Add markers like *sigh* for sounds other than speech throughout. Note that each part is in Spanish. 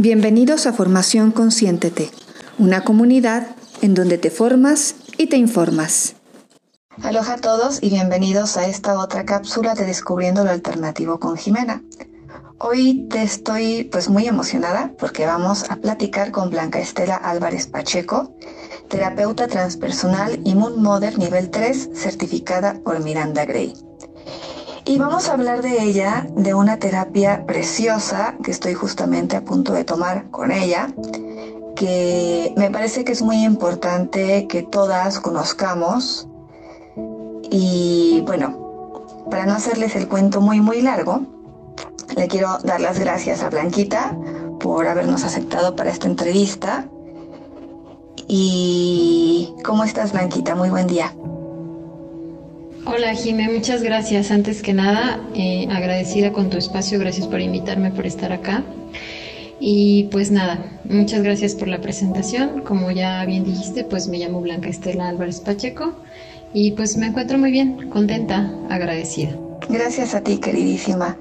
Bienvenidos a Formación Consciéntete, una comunidad en donde te formas y te informas. Aloha a todos y bienvenidos a esta otra cápsula de Descubriendo lo Alternativo con Jimena. Hoy te estoy pues muy emocionada porque vamos a platicar con Blanca Estela Álvarez Pacheco, terapeuta transpersonal y Moon Mother nivel 3 certificada por Miranda Gray. Y vamos a hablar de ella, de una terapia preciosa que estoy justamente a punto de tomar con ella, que me parece que es muy importante que todas conozcamos. Y bueno, para no hacerles el cuento muy muy largo, le quiero dar las gracias a Blanquita por habernos aceptado para esta entrevista. ¿Y cómo estás, Blanquita? Muy buen día. Hola Jimé, muchas gracias. Antes que nada, eh, agradecida con tu espacio, gracias por invitarme, por estar acá. Y pues nada, muchas gracias por la presentación. Como ya bien dijiste, pues me llamo Blanca Estela Álvarez Pacheco y pues me encuentro muy bien, contenta, agradecida. Gracias a ti, queridísima.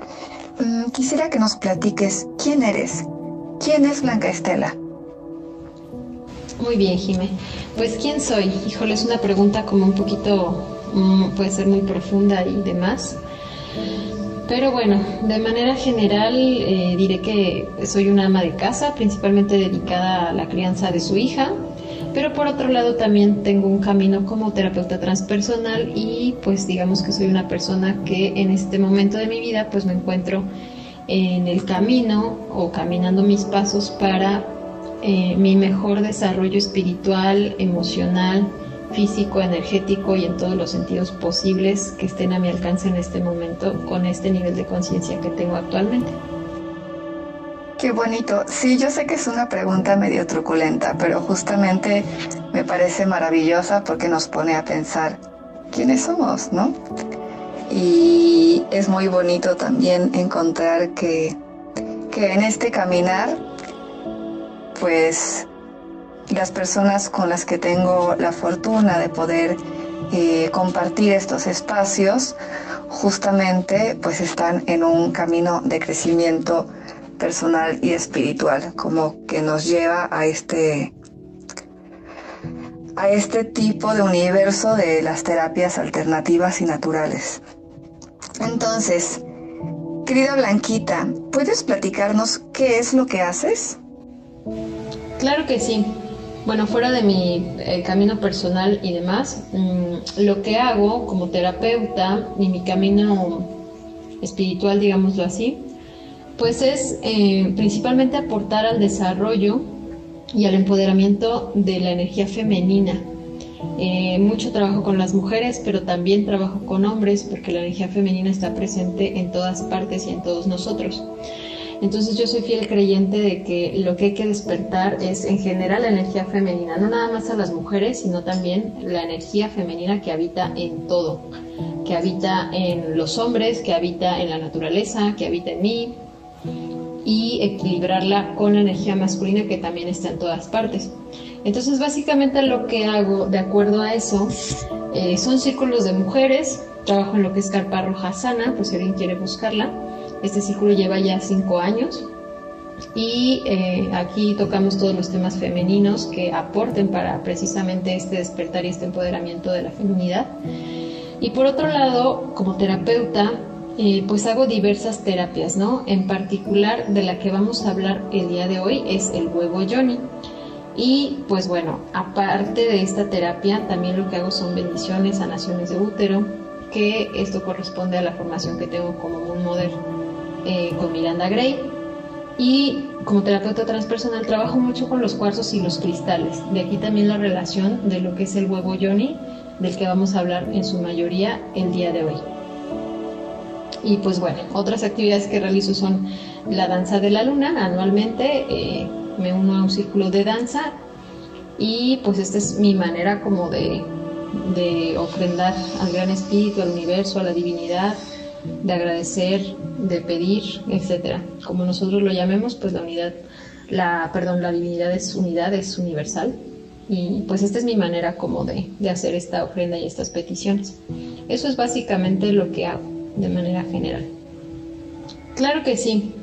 Mm, quisiera que nos platiques quién eres. ¿Quién es Blanca Estela? Muy bien, Jimé. Pues quién soy. Híjole, es una pregunta como un poquito puede ser muy profunda y demás. Pero bueno, de manera general eh, diré que soy una ama de casa, principalmente dedicada a la crianza de su hija, pero por otro lado también tengo un camino como terapeuta transpersonal y pues digamos que soy una persona que en este momento de mi vida pues me encuentro en el camino o caminando mis pasos para eh, mi mejor desarrollo espiritual, emocional, físico, energético y en todos los sentidos posibles que estén a mi alcance en este momento con este nivel de conciencia que tengo actualmente. Qué bonito. Sí, yo sé que es una pregunta medio truculenta, pero justamente me parece maravillosa porque nos pone a pensar quiénes somos, ¿no? Y es muy bonito también encontrar que, que en este caminar, pues las personas con las que tengo la fortuna de poder eh, compartir estos espacios justamente pues están en un camino de crecimiento personal y espiritual como que nos lleva a este a este tipo de universo de las terapias alternativas y naturales. Entonces, querida Blanquita, ¿puedes platicarnos qué es lo que haces? Claro que sí. Bueno, fuera de mi eh, camino personal y demás, mm, lo que hago como terapeuta y mi camino espiritual, digámoslo así, pues es eh, principalmente aportar al desarrollo y al empoderamiento de la energía femenina. Eh, mucho trabajo con las mujeres, pero también trabajo con hombres porque la energía femenina está presente en todas partes y en todos nosotros. Entonces yo soy fiel creyente de que lo que hay que despertar es en general la energía femenina, no nada más a las mujeres, sino también la energía femenina que habita en todo, que habita en los hombres, que habita en la naturaleza, que habita en mí, y equilibrarla con la energía masculina que también está en todas partes. Entonces básicamente lo que hago de acuerdo a eso eh, son círculos de mujeres, trabajo en lo que es carpa roja sana, pues si alguien quiere buscarla este círculo lleva ya cinco años y eh, aquí tocamos todos los temas femeninos que aporten para precisamente este despertar y este empoderamiento de la feminidad. Y por otro lado, como terapeuta, eh, pues hago diversas terapias, ¿no? En particular, de la que vamos a hablar el día de hoy es el huevo Johnny. Y pues bueno, aparte de esta terapia, también lo que hago son bendiciones, sanaciones de útero, que esto corresponde a la formación que tengo como un modelo eh, con Miranda Gray. Y como terapeuta transpersonal trabajo mucho con los cuarzos y los cristales. De aquí también la relación de lo que es el huevo Johnny, del que vamos a hablar en su mayoría el día de hoy. Y pues bueno, otras actividades que realizo son la danza de la luna. Anualmente eh, me uno a un círculo de danza y pues esta es mi manera como de, de ofrendar al gran espíritu, al universo, a la divinidad, de agradecer, de pedir, etcétera. Como nosotros lo llamemos, pues la unidad, la, perdón, la divinidad es unidad, es universal. Y pues esta es mi manera como de, de hacer esta ofrenda y estas peticiones. Eso es básicamente lo que hago de manera general. Claro que sí.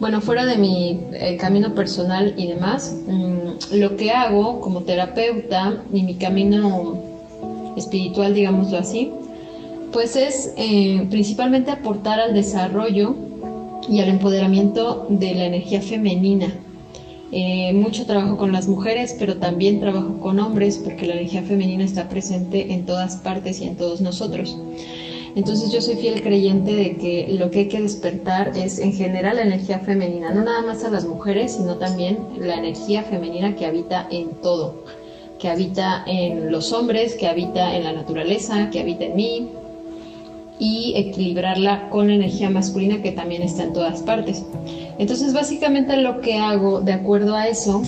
bueno, fuera de mi eh, camino personal y demás, mm, lo que hago como terapeuta y mi camino espiritual, digámoslo así, pues es eh, principalmente aportar al desarrollo y al empoderamiento de la energía femenina. Eh, mucho trabajo con las mujeres, pero también trabajo con hombres porque la energía femenina está presente en todas partes y en todos nosotros. Entonces yo soy fiel creyente de que lo que hay que despertar es en general la energía femenina, no nada más a las mujeres, sino también la energía femenina que habita en todo, que habita en los hombres, que habita en la naturaleza, que habita en mí, y equilibrarla con la energía masculina que también está en todas partes. Entonces básicamente lo que hago de acuerdo a eso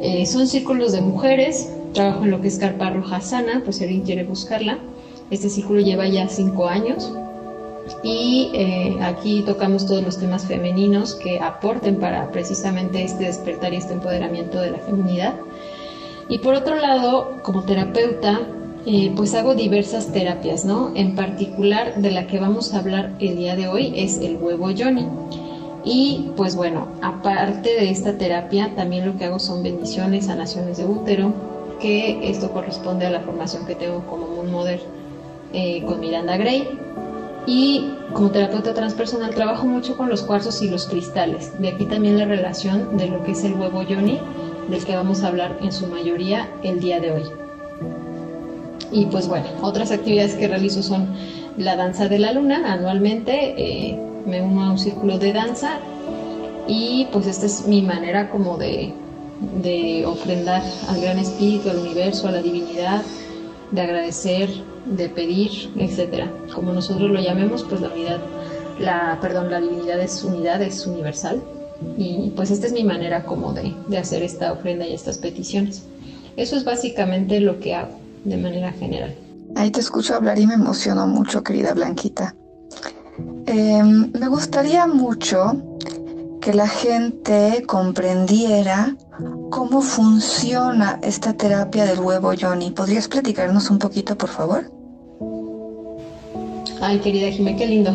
eh, son círculos de mujeres, trabajo en lo que es carpa roja sana, pues si alguien quiere buscarla este círculo lleva ya cinco años y eh, aquí tocamos todos los temas femeninos que aporten para precisamente este despertar y este empoderamiento de la feminidad. Y por otro lado, como terapeuta, eh, pues hago diversas terapias, ¿no? En particular, de la que vamos a hablar el día de hoy es el huevo Johnny. Y pues bueno, aparte de esta terapia, también lo que hago son bendiciones, sanaciones de útero, que esto corresponde a la formación que tengo como Moon Mother eh, con Miranda Gray. Y como terapeuta transpersonal trabajo mucho con los cuarzos y los cristales. De aquí también la relación de lo que es el huevo yoni, del que vamos a hablar en su mayoría el día de hoy. Y pues bueno, otras actividades que realizo son la danza de la luna. Anualmente eh, me uno a un círculo de danza y pues esta es mi manera como de, de ofrendar al gran espíritu, al universo, a la divinidad, de agradecer, de pedir, etcétera. Como nosotros lo llamemos, pues la unidad, la, perdón, la divinidad es unidad, es universal. Y pues esta es mi manera como de, de hacer esta ofrenda y estas peticiones. Eso es básicamente lo que hago de manera general. Ahí te escucho hablar y me emociono mucho, querida Blanquita. Em, me gustaría mucho que la gente comprendiera cómo funciona esta terapia del huevo Johnny. ¿Podrías platicarnos un poquito, por favor? Ay, querida Jimé, qué lindo.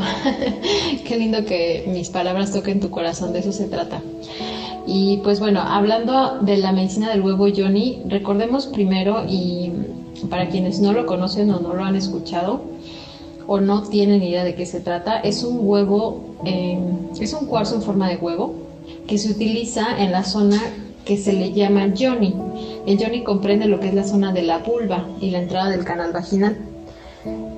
*laughs* qué lindo que mis palabras toquen tu corazón, de eso se trata. Y pues bueno, hablando de la medicina del huevo Johnny, recordemos primero, y para quienes no lo conocen o no lo han escuchado, o no tienen idea de qué se trata, es un huevo, eh, es un cuarzo en forma de huevo que se utiliza en la zona que se le llama Johnny. El Johnny comprende lo que es la zona de la vulva y la entrada del canal vaginal.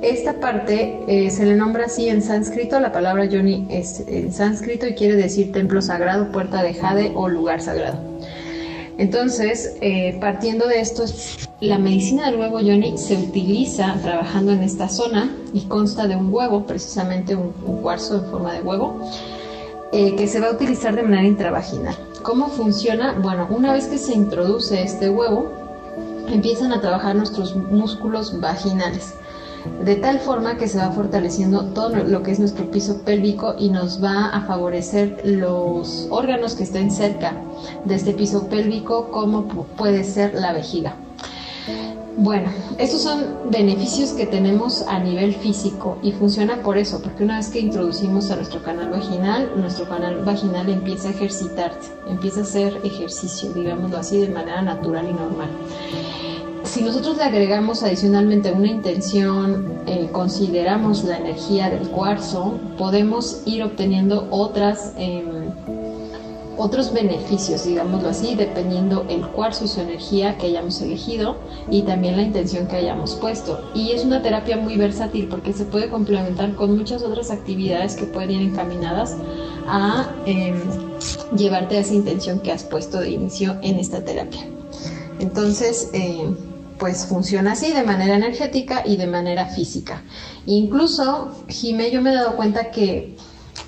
Esta parte eh, se le nombra así en sánscrito, la palabra Yoni es en sánscrito y quiere decir templo sagrado, puerta de jade o lugar sagrado. Entonces, eh, partiendo de esto, la medicina del huevo Yoni se utiliza trabajando en esta zona y consta de un huevo, precisamente un, cuarzo en forma de huevo, eh, que se va a utilizar de manera intravaginal. ¿Cómo funciona? Bueno, una vez que se introduce este huevo, empiezan a trabajar nuestros músculos vaginales de tal forma que se va fortaleciendo todo lo que es nuestro piso pélvico y nos va a favorecer los órganos que estén cerca de este piso pélvico, como puede ser la vejiga. Bueno, estos son beneficios que tenemos a nivel físico y funciona por eso, porque una vez que introducimos a nuestro canal vaginal, nuestro canal vaginal empieza a ejercitarse, empieza a hacer ejercicio, digámoslo así, de manera natural y normal si nosotros le agregamos adicionalmente una intención, eh, consideramos la energía del cuarzo, podemos ir obteniendo otras, em, otros beneficios, digámoslo así, dependiendo el cuarzo y su energía que hayamos elegido y también la intención que hayamos puesto. Y es una terapia muy versátil porque se puede complementar con muchas otras actividades que pueden ir encaminadas a em, llevarte a esa intención que has puesto de inicio en esta terapia. Entonces, eh, pues funciona así de manera energética y de manera física. Incluso, Jimé, yo me he dado cuenta que,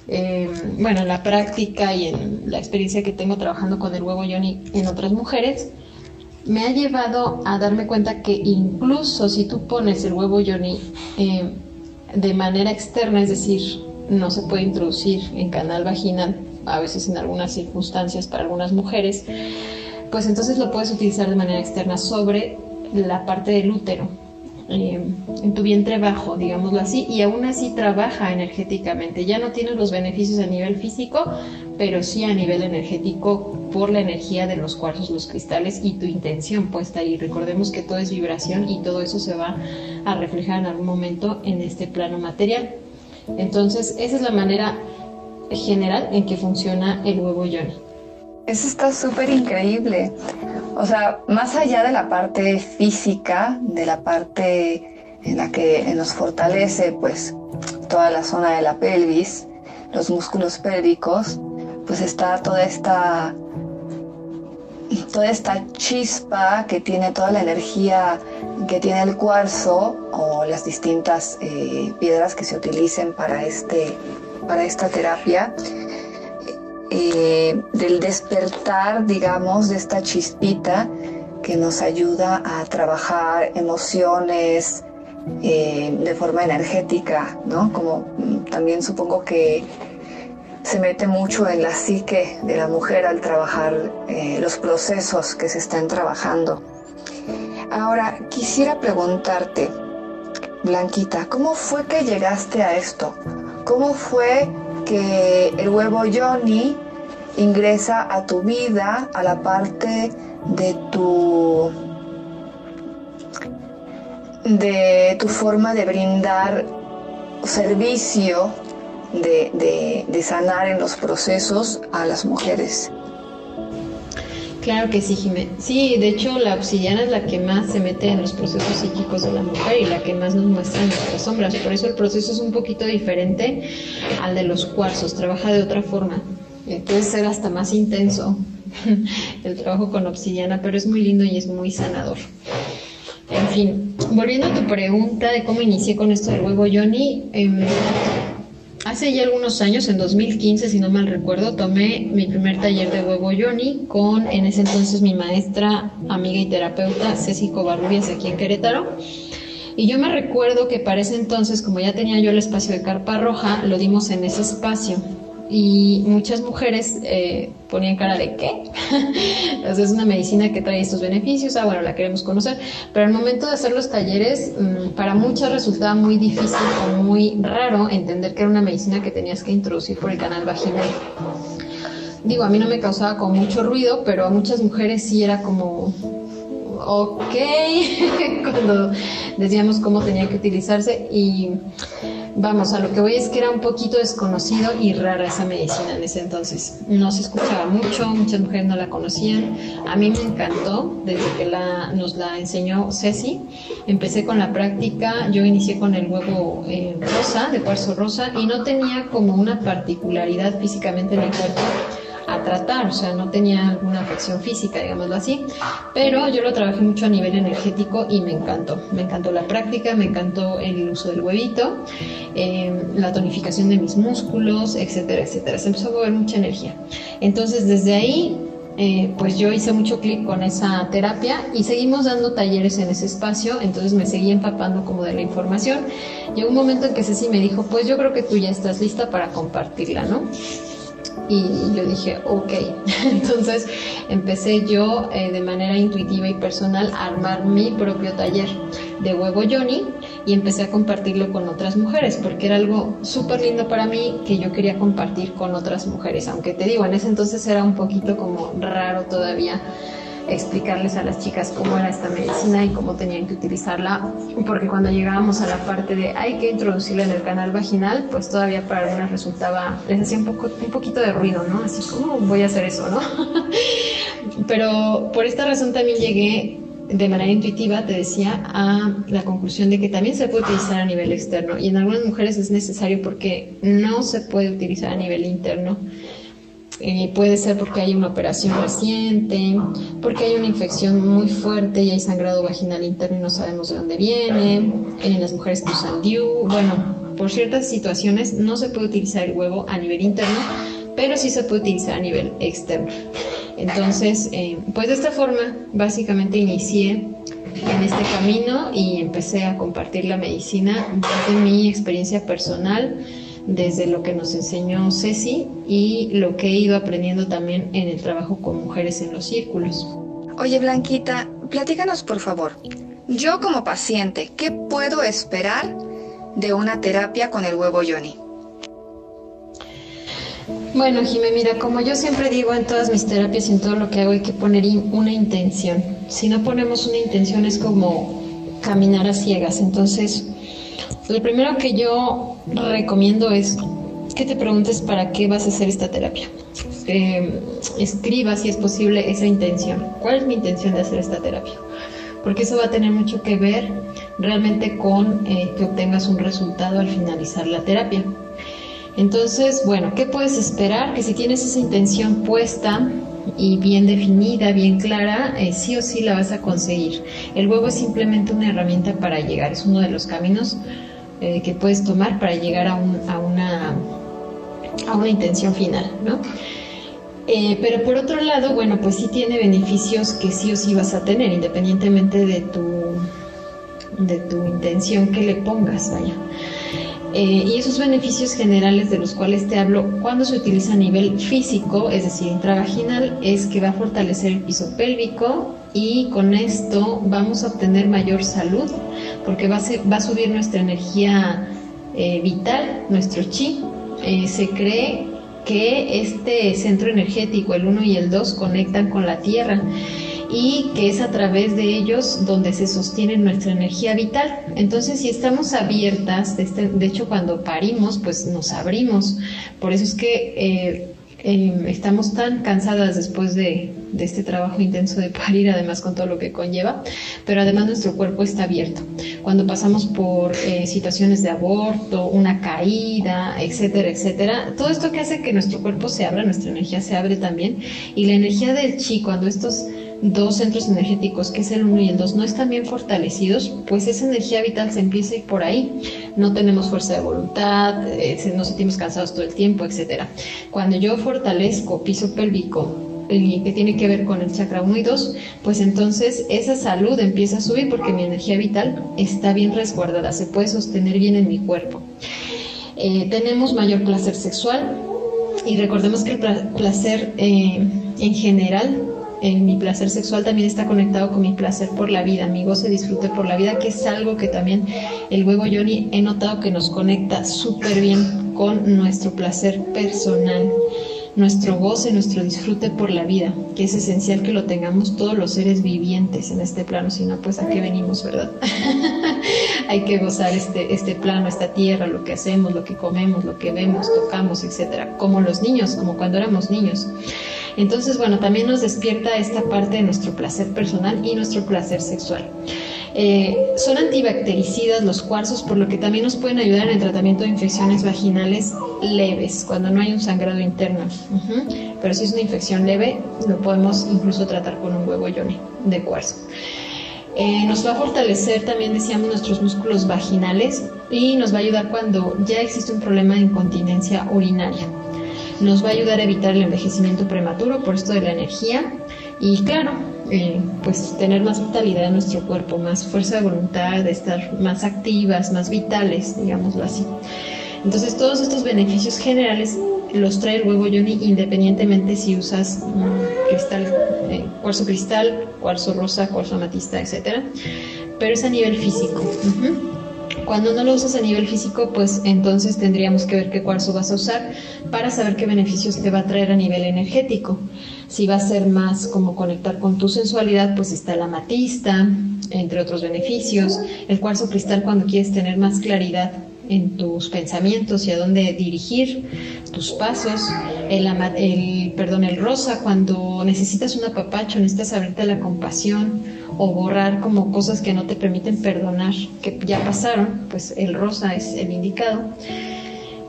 em, bueno, en la práctica y en la experiencia que tengo trabajando con el huevo Johnny en otras mujeres, me ha llevado a darme cuenta que incluso si tú pones el huevo Johnny em, de manera externa, es decir, no se puede introducir en canal vaginal, a veces en algunas circunstancias para algunas mujeres, pues entonces lo puedes utilizar de manera externa sobre la parte del útero. eh, en tu vientre bajo, digámoslo así, y aún así trabaja energéticamente. Ya no tienes los beneficios a nivel físico, pero sí a nivel energético por la energía de los cuarzos, los cristales y tu intención puesta ahí. Recordemos que todo es vibración y todo eso se va a reflejar en algún momento en este plano material. Entonces, esa es la manera general en que funciona el huevo yoni. Eso está súper increíble. O sea, más allá de la parte física, de la parte en la que nos fortalece pues toda la zona de la pelvis, los músculos pélvicos, pues está toda esta toda esta chispa que tiene toda la energía que tiene el cuarzo o las distintas eh, piedras que se utilicen para, este, para esta terapia eh, del despertar, digamos, de esta chispita que nos ayuda a trabajar emociones eh, de forma energética, ¿no? Como mm, también supongo que se mete mucho en la psique de la mujer al trabajar eh, los procesos que se están trabajando. Ahora, quisiera preguntarte, Blanquita, ¿cómo fue que llegaste a esto? ¿Cómo fue que el huevo Johnny ingresa a tu vida, a la parte de tu de tu forma de brindar servicio de, de, sanar en los procesos a las mujeres. Claro que sí, Jimé. Sí, de hecho la obsidiana es la que más se mete en los procesos psíquicos de la mujer y la que más nos muestra nuestras sombras. Por eso el proceso es un poquito diferente al de los cuarzos, trabaja de otra forma. Eh, puede ser hasta más intenso *laughs* el trabajo con obsidiana, pero es muy lindo y es muy sanador. En fin, volviendo a tu pregunta de cómo inicié con esto del huevo Johnny, em, Hace ya algunos años, en 2015, si no mal recuerdo, tomé mi primer taller de huevo Johnny con en ese entonces mi maestra, amiga y terapeuta Ceci Covarrubias aquí en Querétaro. Y yo me recuerdo que para ese entonces, como ya tenía yo el espacio de carpa roja, lo dimos en ese espacio y muchas mujeres eh, ponían cara de ¿qué? *laughs* Entonces es una medicina que trae estos beneficios, ah, bueno, la queremos conocer, pero al momento de hacer los talleres, mm, para muchas resultaba muy difícil o muy raro entender que era una medicina que tenías que introducir por el canal vaginal. Digo, a mí no me causaba con mucho ruido, pero a muchas mujeres sí era como, ok, *laughs* cuando decíamos cómo tenía que utilizarse y vamos, a lo que voy es que era un poquito desconocido y rara esa medicina en ese entonces. No se escuchaba mucho, muchas mujeres no la conocían. A mí me encantó desde que nos la enseñó Ceci. Empecé con la práctica, yo inicié con el huevo eh, rosa, de cuarzo rosa, y no tenía como una particularidad físicamente en el cuerpo a tratar, o sea, no tenía alguna afección física, digámoslo así, pero yo lo trabajé mucho a nivel energético y me encantó, me encantó la práctica, me encantó el uso del huevito, em, la tonificación de mis músculos, etcétera, etcétera, se empezó a mover mucha energía. Entonces, desde ahí eh, pues yo hice mucho clic con esa terapia y seguimos dando talleres en ese espacio, entonces me seguí empapando como de la información. Llegó un momento en que Ceci me dijo, pues yo creo que tú ya estás lista para compartirla, ¿no? Y yo dije, ok. *laughs* Entonces empecé yo eh, de manera intuitiva y personal a armar mi propio taller de huevo Johnny y empecé a compartirlo con otras mujeres porque era algo súper lindo para mí que yo quería compartir con otras mujeres. Aunque te digo, en ese entonces era un poquito como raro todavía explicarles a las chicas cómo era esta medicina y cómo tenían que utilizarla, porque cuando llegábamos a la parte de hay que introducirla en el canal vaginal, pues todavía para algunas resultaba, les hacía un, poco, un poquito de ruido, ¿no? Así como voy a hacer eso, ¿no? *laughs* Pero por esta razón también llegué de manera intuitiva, te decía, a la conclusión de que también se puede utilizar a nivel externo y en algunas mujeres es necesario porque no se puede utilizar a nivel interno eh, puede ser porque hay una operación reciente, porque hay una infección muy fuerte y hay sangrado vaginal interno y no sabemos de dónde viene, en las mujeres que usan DIU, bueno, por ciertas situaciones no se puede utilizar el huevo a nivel interno, pero sí se puede utilizar a nivel externo. Entonces, eh, pues de esta forma, básicamente inicié en este camino y empecé a compartir la medicina desde mi experiencia personal desde lo que nos enseñó Ceci y lo que he ido aprendiendo también en el trabajo con mujeres en los círculos. Oye, Blanquita, platícanos por favor, yo como paciente, ¿qué puedo esperar de una terapia con el huevo Yoni? Bueno, Jimé, mira, como yo siempre digo en todas mis terapias y en todo lo que hago, hay que poner una intención. Si no ponemos una intención es como caminar a ciegas. Entonces, lo primero que yo recomiendo es que te preguntes para qué vas a hacer esta terapia. Eh, escriba, si es posible, esa intención. ¿Cuál es mi intención de hacer esta terapia? Porque eso va a tener mucho que ver realmente con eh, que obtengas un resultado al finalizar la terapia. Entonces, bueno, ¿qué puedes esperar? Que si tienes esa intención puesta y bien definida, bien clara, eh, sí o sí la vas a conseguir. El huevo es simplemente una herramienta para llegar, es uno de los caminos eh, que puedes tomar para llegar a, una, a una intención final, ¿no? Eh, pero por otro lado, bueno, pues sí tiene beneficios que sí o sí vas a tener, independientemente de tu, de tu intención que le pongas, vaya. Eh, y esos beneficios generales de los cuales te hablo cuando se utiliza a nivel físico, es decir, intravaginal, es que va a fortalecer el piso pélvico y con esto vamos a obtener mayor salud porque va a, va a subir nuestra energía eh, vital, nuestro chi. Eh, se cree que este centro energético, el 1 y el 2, conectan con la tierra y que es a través de ellos donde se sostiene nuestra energía vital. Entonces, si estamos abiertas, de, este, hecho cuando parimos, pues nos abrimos. Por eso es que eh, eh, estamos tan cansadas después de, este trabajo intenso de parir, además con todo lo que conlleva, pero además nuestro cuerpo está abierto. Cuando pasamos por eh, situaciones de aborto, una caída, etcétera, etcétera, todo esto que hace que nuestro cuerpo se abra, nuestra energía se abre también, y la energía del chi, cuando estos dos centros energéticos, que es el 1 y el 2, no están bien fortalecidos, pues esa energía vital se empieza a ir por ahí. No tenemos fuerza de voluntad, eh, nos sentimos cansados todo el tiempo, etc. Cuando yo fortalezco piso pélvico, que tiene que ver con el chakra 1 y 2, pues entonces esa salud empieza a subir porque mi energía vital está bien resguardada, se puede sostener bien en mi cuerpo. Eh, tenemos mayor placer sexual y recordemos que el placer eh, en general en mi placer sexual también está conectado con mi placer por la vida, mi goce, disfrute por la vida, que es algo que también el huevo Yoni he notado que nos conecta súper bien con nuestro placer personal, nuestro goce, nuestro disfrute por la vida, que es esencial que lo tengamos todos los seres vivientes en este plano, si no, pues a qué venimos, ¿verdad? *laughs* Hay que gozar este, este plano, esta tierra, lo que hacemos, lo que comemos, lo que vemos, tocamos, etcétera, como los niños, como cuando éramos niños. Entonces, bueno, también nos despierta esta parte de nuestro placer personal y nuestro placer sexual. Eh, son antibactericidas los cuarzos, por lo que también nos pueden ayudar en el tratamiento de infecciones vaginales leves, cuando no hay un sangrado interno. Pero si es una infección leve, lo podemos incluso tratar con un huevo yoni de cuarzo. Eh, nos va a fortalecer también, decíamos, nuestros músculos vaginales y nos va a ayudar cuando ya existe un problema de incontinencia urinaria nos va a ayudar a evitar el envejecimiento prematuro por esto de la energía y claro, eh, pues tener más vitalidad en nuestro cuerpo, más fuerza de voluntad, de estar más activas, más vitales, digámoslo así. Entonces todos estos beneficios generales los trae el huevo Yoni independientemente si usas cristal, eh, cuarzo cristal, cuarzo rosa, cuarzo amatista, etc. Pero es a nivel físico. Cuando no lo usas a nivel físico, pues entonces tendríamos que ver qué cuarzo vas a usar para saber qué beneficios te va a traer a nivel energético. Si va a ser más como conectar con tu sensualidad, pues está la amatista, entre otros beneficios. El cuarzo cristal cuando quieres tener más claridad en tus pensamientos y a dónde dirigir tus pasos. El, el, perdón, el rosa cuando necesitas un apapacho, necesitas abrirte a la compasión o borrar como cosas que no te permiten perdonar, que ya pasaron, pues el rosa es el indicado.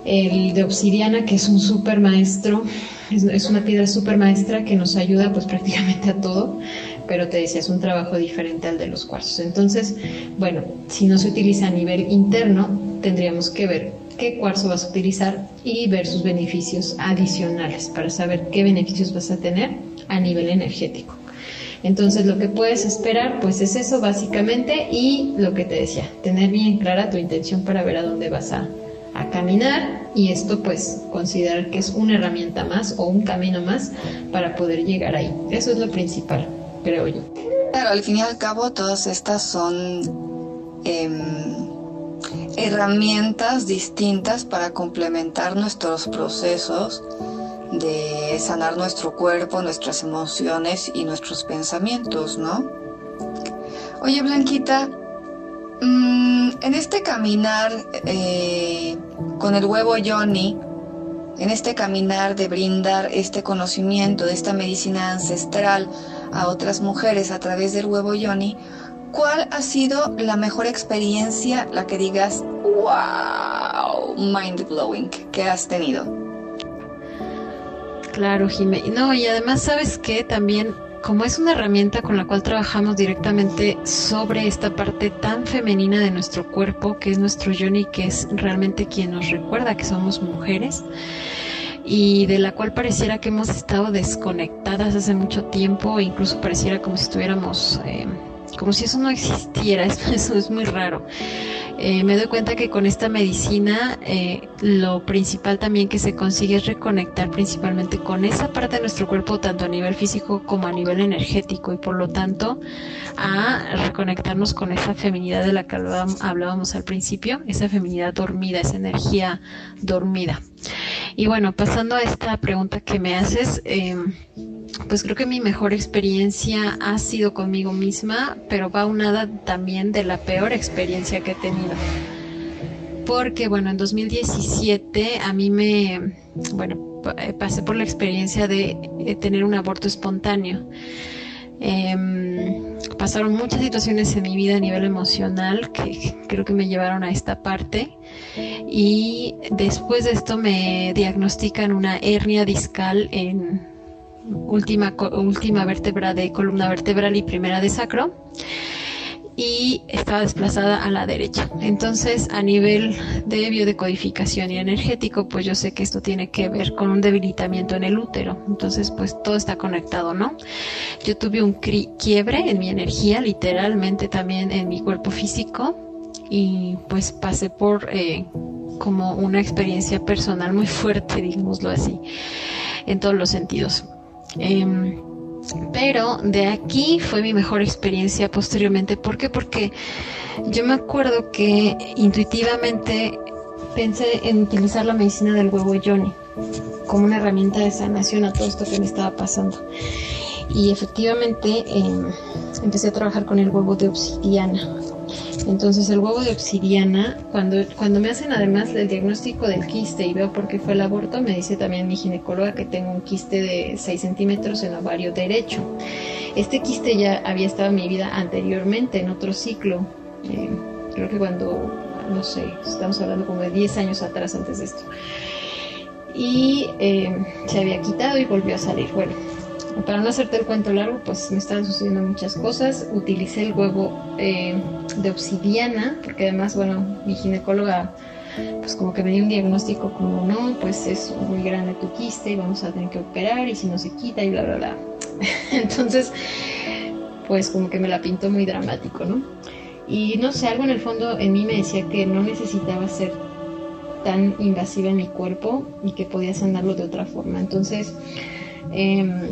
El de obsidiana, que es un super maestro, es, una piedra super maestra que nos ayuda pues *laughs* prácticamente a todo, pero te decía, es un trabajo diferente al de los cuarzos. Entonces, bueno, si no se utiliza a nivel interno, tendríamos que ver qué cuarzo vas a utilizar y ver sus beneficios adicionales para saber qué beneficios vas a tener a nivel energético. Entonces lo que puedes esperar pues es eso básicamente y lo que te decía, tener bien clara tu intención para ver a dónde vas a, caminar y esto pues considerar que es una herramienta más o un camino más para poder llegar ahí. Eso es lo principal, creo yo. claro, al fin y al cabo todas estas son em, herramientas distintas para complementar nuestros procesos de sanar nuestro cuerpo, nuestras emociones y nuestros pensamientos, ¿no? Oye, Blanquita, mm, en este caminar eh, con el huevo Johnny, en este caminar de brindar este conocimiento de esta medicina ancestral a otras mujeres a través del huevo Johnny, ¿cuál ha sido la mejor experiencia, la que digas, wow, mind blowing, que has tenido? Claro, Jimé. No, y además, ¿sabes qué? También, como es una herramienta con la cual trabajamos directamente sobre esta parte tan femenina de nuestro cuerpo, que es nuestro Johnny, que es realmente quien nos recuerda que somos mujeres, y de la cual pareciera que hemos estado desconectadas hace mucho tiempo, incluso pareciera como si estuviéramos, eh, como si eso no existiera, *laughs* eso es muy raro. Eh, me doy cuenta que con esta medicina eh, lo principal también que se consigue es reconectar principalmente con esa parte de nuestro cuerpo, tanto a nivel físico como a nivel energético, y por lo tanto a reconectarnos con esa feminidad de la que hablábamos al principio, esa feminidad dormida, esa energía dormida. Y bueno, pasando a esta pregunta que me haces, em, pues creo que mi mejor experiencia ha sido conmigo misma, pero va unada también de la peor experiencia que he tenido. Porque bueno, en 2017 a mí me, bueno, eh, pasé por la experiencia de eh, tener un aborto espontáneo. Em, pasaron muchas situaciones en mi vida a nivel emocional que creo que me llevaron a esta parte. Y después de esto me diagnostican una hernia discal en última, última vértebra de columna vertebral y primera de sacro y estaba desplazada a la derecha. Entonces, a nivel de biodecodificación y energético, pues yo sé que esto tiene que ver con un debilitamiento en el útero. Entonces, pues todo está conectado, ¿no? Yo tuve un quiebre en mi energía, literalmente también en mi cuerpo físico, y pues pasé por eh, como una experiencia personal muy *laughs* fuerte, digámoslo así, en todos los sentidos. Em, pero de aquí fue mi mejor experiencia posteriormente. ¿Por qué? Porque yo me acuerdo que intuitivamente pensé en utilizar la medicina del huevo Johnny como una herramienta de sanación a todo esto que me estaba pasando. Y efectivamente em, empecé a trabajar con el huevo de obsidiana. Entonces el huevo de obsidiana, cuando, cuando me hacen además el diagnóstico del quiste y veo por qué fue el aborto, me dice también mi ginecóloga que tengo un quiste de 6 centímetros en ovario derecho. Este quiste ya había estado en mi vida anteriormente, en otro ciclo. Eh, creo que cuando, no sé, estamos hablando como de 10 años atrás antes de esto. Y eh, se había quitado y volvió a salir. Bueno, para no hacerte el cuento largo, pues me estaban sucediendo muchas cosas. Utilicé el huevo eh, de obsidiana, porque además, bueno, mi ginecóloga, pues como que me dio un diagnóstico como, no, pues es muy grande tu quiste y vamos a tener que operar y si no se quita y bla, bla, bla. *laughs* Entonces, pues como que me la pintó muy dramático, ¿no? Y no sé, algo en el fondo en mí me decía que no necesitaba ser tan invasiva en mi cuerpo y que podía sanarlo de otra forma. Entonces, eh,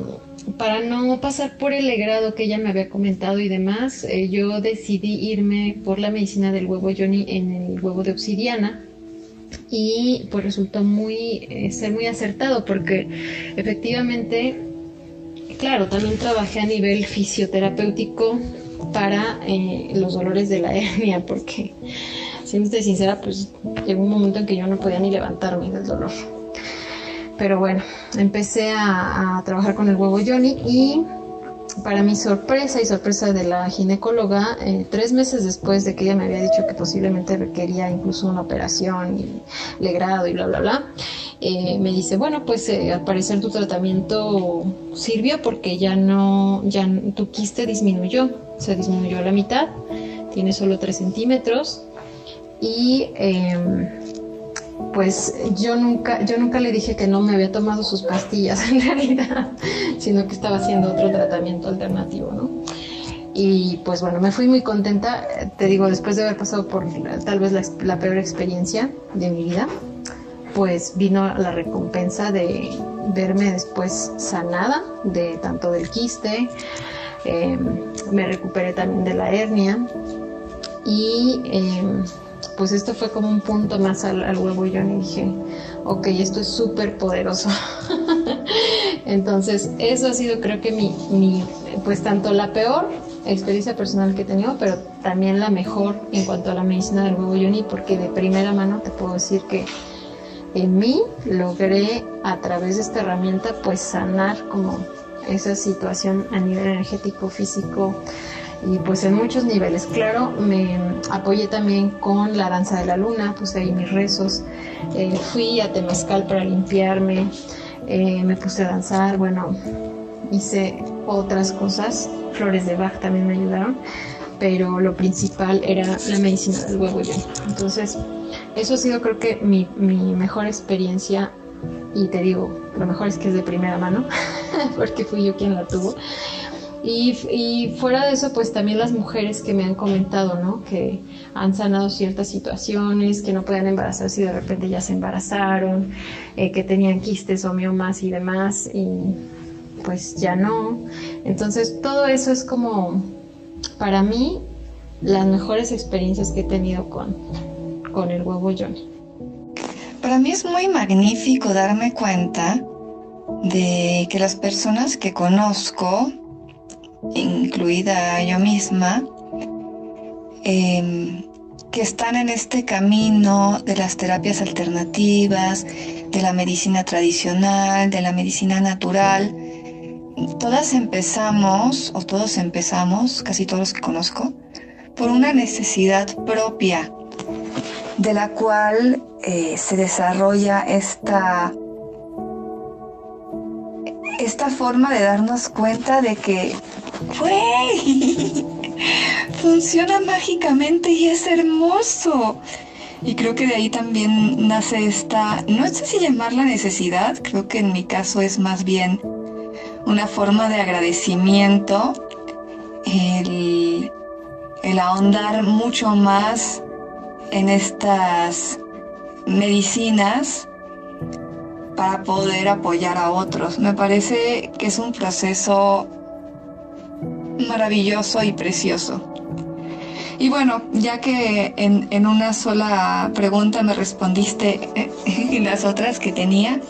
para no pasar por el legrado que ella me había comentado y demás, eh, yo decidí irme por la medicina del huevo Johnny en el huevo de obsidiana. Y pues resultó muy eh, ser muy acertado porque efectivamente claro también trabajé a nivel fisioterapéutico para eh, los dolores de la *laughs* hernia porque siendo sincera pues llegó un momento en que yo no podía ni levantarme del dolor pero bueno, empecé a, trabajar con el huevo Johnny y para mi sorpresa y sorpresa de la ginecóloga, eh, tres meses después de que ella me había dicho que posiblemente requería incluso una operación y legrado y bla, bla, bla, eh, me dice, bueno, pues eh, al parecer tu tratamiento sirvió porque ya no, ya tu quiste disminuyó, se disminuyó a la mitad, tiene solo tres centímetros y em, pues yo nunca, yo nunca le dije que no me había tomado sus pastillas *laughs* en realidad, sino que estaba haciendo otro tratamiento alternativo, ¿no? Y pues bueno, me fui muy contenta, te digo, después de haber pasado por tal vez la, peor experiencia de mi vida, pues vino la recompensa de verme después sanada de tanto del quiste, em, me recuperé también de la hernia y em, pues esto fue como un punto más al, huevo y yo dije, ok, esto es súper poderoso. *laughs* Entonces, eso ha sido creo que mi, mi, pues tanto la peor experiencia personal que he tenido, pero también la mejor en cuanto a la medicina del huevo yoni, porque de primera mano te puedo decir que en mí logré a través de esta herramienta pues sanar como esa situación a nivel energético, físico y pues en muchos niveles. Claro, me apoyé también con la danza de la luna, puse ahí mis rezos, eh, fui a Temazcal para limpiarme, eh, me puse a danzar, bueno, hice otras cosas, flores de Bach también me ayudaron, pero lo principal era la medicina del huevo yo. Entonces, eso ha sido creo que mi, mejor experiencia y te digo, lo mejor es que es de primera mano, *laughs* porque fui yo quien la tuvo. Y, fuera de eso, pues también las mujeres que me han comentado, ¿no? Que han sanado ciertas situaciones, que no podían embarazarse y de repente ya se embarazaron, eh, que tenían quistes o miomas y demás, y pues ya no. Entonces, todo eso es como, para mí, las mejores experiencias que he tenido con, con el huevo Johnny. Para mí es muy magnífico darme cuenta de que las personas que conozco, incluida yo misma, em, que están en este camino de las terapias alternativas, de la medicina tradicional, de la medicina natural, todas empezamos, o todos empezamos, casi todos los que conozco, por una necesidad propia de la cual eh, se desarrolla esta, esta forma de darnos cuenta de que, funciona mágicamente y es hermoso. Y creo que de ahí también nace esta, no sé si llamarla necesidad, creo que en mi caso es más bien una forma de agradecimiento, el, el ahondar mucho más en estas medicinas para poder apoyar a otros. Me parece que es un proceso maravilloso y precioso. Y bueno, ya que en, una sola pregunta me respondiste *laughs* y las otras que tenía,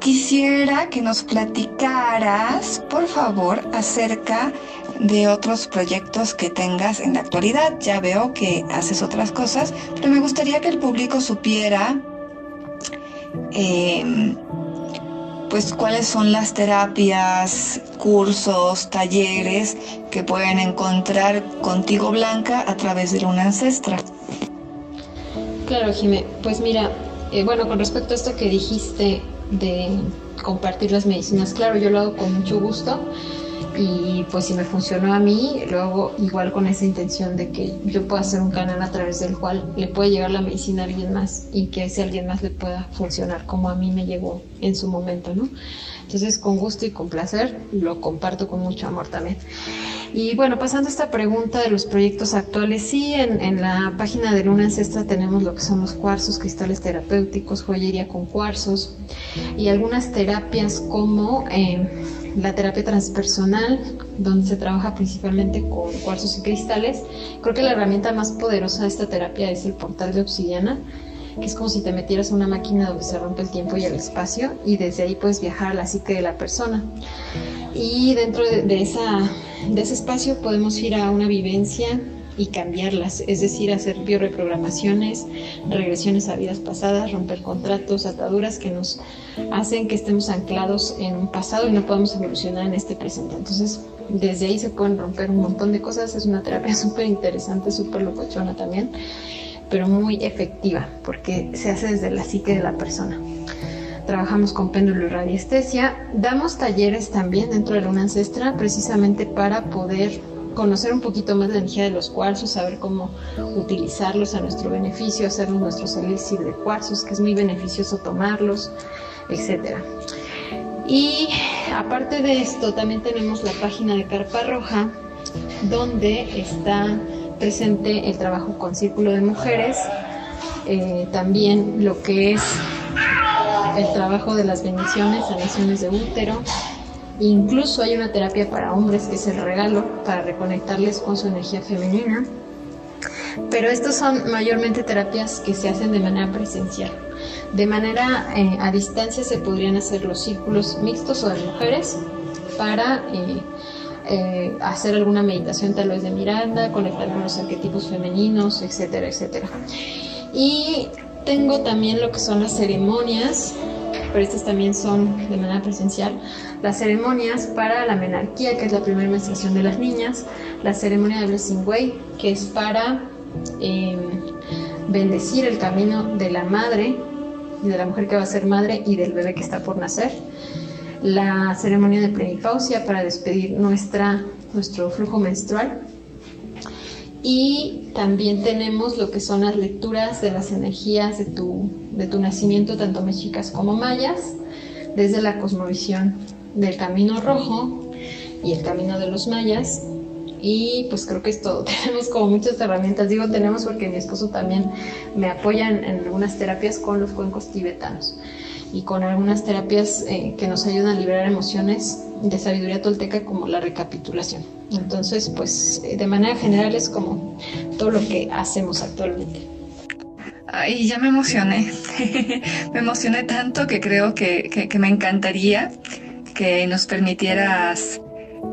quisiera que nos platicaras, por favor, acerca de otros proyectos que tengas en la actualidad. Ya veo que haces otras cosas, pero me gustaría que el público supiera em, pues cuáles son las terapias, cursos, talleres que pueden encontrar contigo Blanca a través de una ancestra. Claro, Jimé. Pues mira, eh, bueno, con respecto a esto que dijiste de compartir las medicinas, claro, yo lo hago con mucho gusto y pues si me funcionó a mí, lo hago igual con esa intención de que yo pueda hacer un canal a través del cual le puede llegar la medicina a alguien más y que ese alguien más le pueda funcionar como a mí me llegó en su momento, ¿no? Entonces con gusto y con placer lo comparto con mucho amor también. Y bueno, pasando a esta pregunta de los proyectos actuales, sí, en, en la página de Luna Ancestra tenemos lo que son los cuarzos, cristales terapéuticos, joyería con cuarzos y algunas terapias como... Eh, la terapia transpersonal, donde se trabaja principalmente con cuarzos y cristales. Creo que la herramienta más poderosa de esta terapia es el portal de obsidiana, que es como si te metieras en una máquina donde se rompe el tiempo y el espacio y desde ahí puedes viajar a la psique de la persona. Y dentro de, esa, de ese espacio podemos ir a una vivencia y cambiarlas, es decir, hacer bioreprogramaciones, regresiones a vidas pasadas, romper contratos, ataduras que nos hacen que estemos anclados en un pasado y no podamos evolucionar en este presente. Entonces, desde ahí se pueden romper un montón de cosas, es una terapia *laughs* súper interesante, súper locochona también, pero muy efectiva, porque se hace desde la psique de la persona trabajamos con péndulo y radiestesia. Damos talleres también dentro de Luna Ancestra precisamente para poder conocer un poquito más la energía de los cuarzos, saber cómo utilizarlos a nuestro beneficio, hacernos nuestros elixir de cuarzos, que es muy beneficioso tomarlos, etc. Y aparte de esto, también tenemos la página de Carpa Roja, donde está presente el trabajo con Círculo de Mujeres, eh, también lo que es el trabajo de las bendiciones, sanaciones de útero, Incluso hay una terapia para hombres que es el regalo para reconectarles con su energía femenina. Pero estos son mayormente terapias que se hacen de manera presencial. De manera eh, a distancia se podrían hacer los círculos mixtos o de mujeres para eh, eh, hacer alguna meditación tal vez de Miranda, conectar con los arquetipos femeninos, etcétera, etcétera. Y tengo también lo que son las ceremonias pero estas también son de manera presencial. Las ceremonias para la menarquía, que es la primera menstruación de las niñas, la ceremonia de Blessing Way, que es para em, bendecir el camino de la madre y de la mujer que va a ser madre y del bebé que está por nacer. La ceremonia de plenipausia para despedir nuestra, nuestro flujo menstrual y también tenemos lo que son las lecturas de las energías de tu, de tu nacimiento, tanto mexicas como mayas, desde la cosmovisión del camino rojo y el camino de los mayas. Y pues creo que es todo. *laughs* Tenemos como muchas herramientas. Digo tenemos porque mi esposo también me apoya en, algunas terapias con los cuencos tibetanos y con algunas terapias eh, que nos ayudan a liberar emociones de sabiduría tolteca como la recapitulación. Entonces, pues eh, de manera general es como todo lo que hacemos actualmente. Ay, ya me emocioné. *laughs* me emocioné tanto que creo que, me encantaría que nos permitieras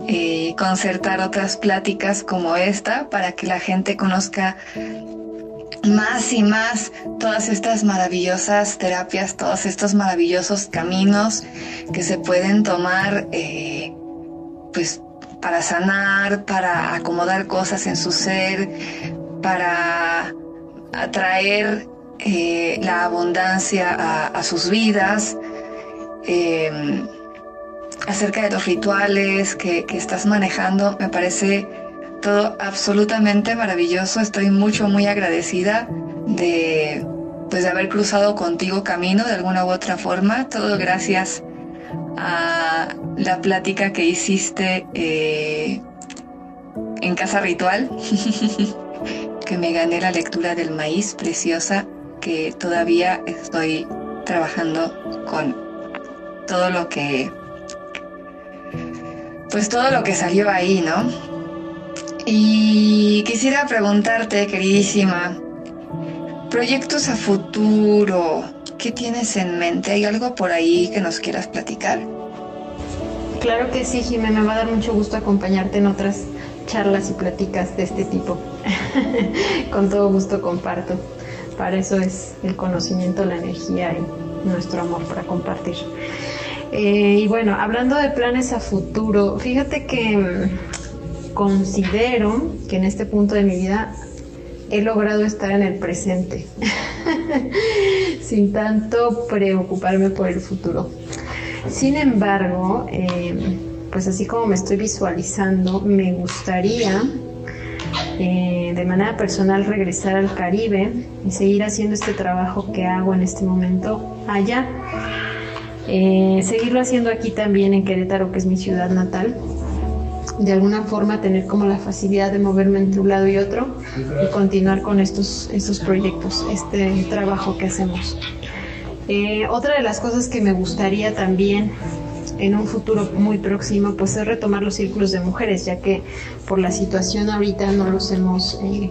eh, concertar otras pláticas como esta para que la gente conozca más y más todas estas maravillosas terapias, todos estos maravillosos caminos que se pueden tomar eh, pues para sanar, para acomodar cosas en su ser, para atraer eh, la abundancia a, sus vidas, em, acerca de los rituales que, que estás manejando, me parece todo absolutamente maravilloso. Estoy mucho, muy agradecida de, pues, de haber cruzado contigo camino de alguna u otra forma. Todo gracias a la plática que hiciste eh, en Casa Ritual, *laughs* que me gané la lectura del maíz preciosa, que todavía estoy trabajando con todo lo que pues todo lo que salió ahí, ¿no? Y quisiera preguntarte, queridísima, proyectos a futuro, ¿qué tienes en mente? ¿Hay algo por ahí que nos quieras platicar? Claro que sí, Jimena, me va a dar mucho gusto acompañarte en otras charlas y pláticas de este tipo. *laughs* Con todo gusto comparto. Para eso es el conocimiento, la energía y nuestro amor para compartir. Eh, y bueno, hablando de planes a futuro, fíjate que mm, considero que en este punto de mi vida he logrado estar en el presente, *laughs* sin tanto preocuparme por el futuro. Sin embargo, em, pues así como me estoy visualizando, me gustaría eh, de manera personal regresar al Caribe y seguir haciendo este trabajo que hago en este momento allá. Eh, seguirlo haciendo aquí también en Querétaro, que es mi ciudad natal, de alguna forma tener como la facilidad de moverme entre un lado y otro y continuar con estos, estos proyectos, este trabajo que hacemos. Eh, otra de las cosas que me gustaría también en un futuro muy próximo pues es retomar los círculos de mujeres ya que por la situación ahorita no los hemos eh,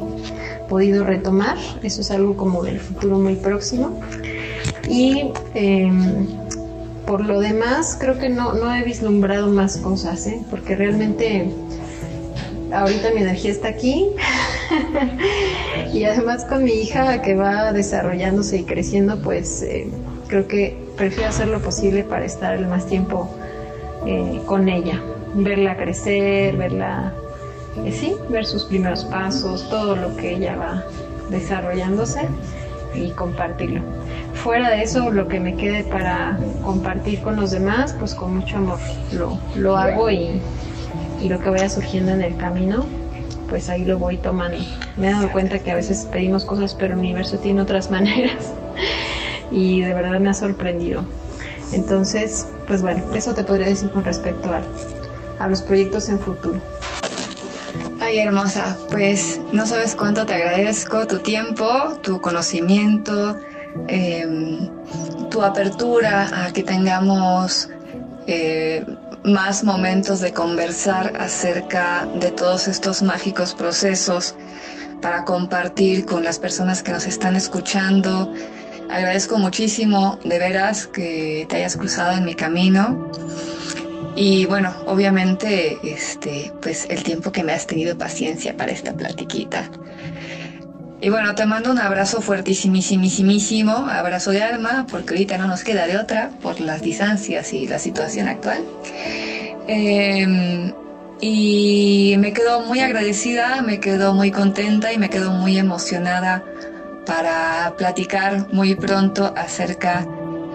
podido retomar eso es algo como del futuro muy próximo y em, por lo demás, creo que no, no he vislumbrado más cosas, ¿eh? porque realmente ahorita mi energía está aquí. *laughs* Y además con mi hija que va desarrollándose y creciendo, pues eh, creo que prefiero hacer lo posible para estar el más tiempo eh, con ella, verla crecer, verla, eh, sí, ver sus primeros pasos, todo lo que ella va desarrollándose y compartirlo fuera de eso, lo que me quede para compartir con los demás, pues con mucho amor lo, lo hago y, y lo que vaya surgiendo en el camino, pues ahí lo voy tomando. Me he dado cuenta que a veces pedimos cosas, pero el universo tiene otras *laughs* maneras y de verdad me ha sorprendido. Entonces, pues bueno, eso te podría decir con respecto a, a los proyectos en futuro. Ay, hermosa, pues no sabes cuánto te agradezco tu tiempo, tu conocimiento, Em, tu apertura a que tengamos eh, más momentos de conversar acerca de todos estos mágicos procesos para compartir con las personas que nos están escuchando. Agradezco muchísimo de veras que te hayas cruzado en mi camino. Y bueno, obviamente, este, pues el tiempo que me has tenido paciencia para esta platiquita. Y bueno, te mando un abrazo fuertísimísimísimo, abrazo de alma, porque ahorita no nos queda de otra por las distancias y la situación actual. Em, y me quedo muy agradecida, me quedo muy contenta y me quedo muy emocionada para platicar muy pronto acerca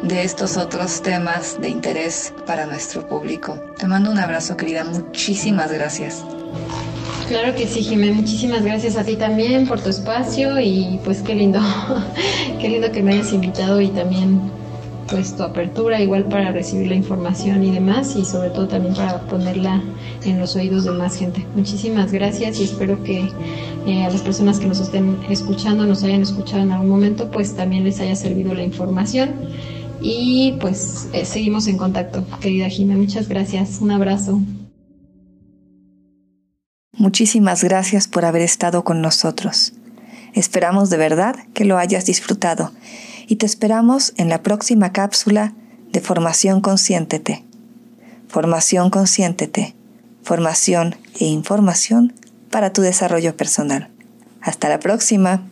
de estos otros temas de interés para nuestro público. Te mando un abrazo, querida. Muchísimas gracias. Claro que sí, Jimé. Muchísimas gracias a ti también por tu espacio y pues qué lindo, *laughs* qué lindo que me hayas invitado y también pues tu apertura igual para recibir la información y demás y sobre todo también para ponerla en los oídos de más gente. Muchísimas gracias y espero que eh, a las personas que nos estén escuchando, nos hayan escuchado en algún momento, pues también les haya servido la información y pues eh, seguimos en contacto, querida Jimé. Muchas gracias. Un abrazo. Muchísimas gracias por haber estado con nosotros. Esperamos de verdad que lo hayas disfrutado y te esperamos en la próxima cápsula de Formación Consciéntete. Formación Consciéntete. Formación e información para tu desarrollo personal. Hasta la próxima.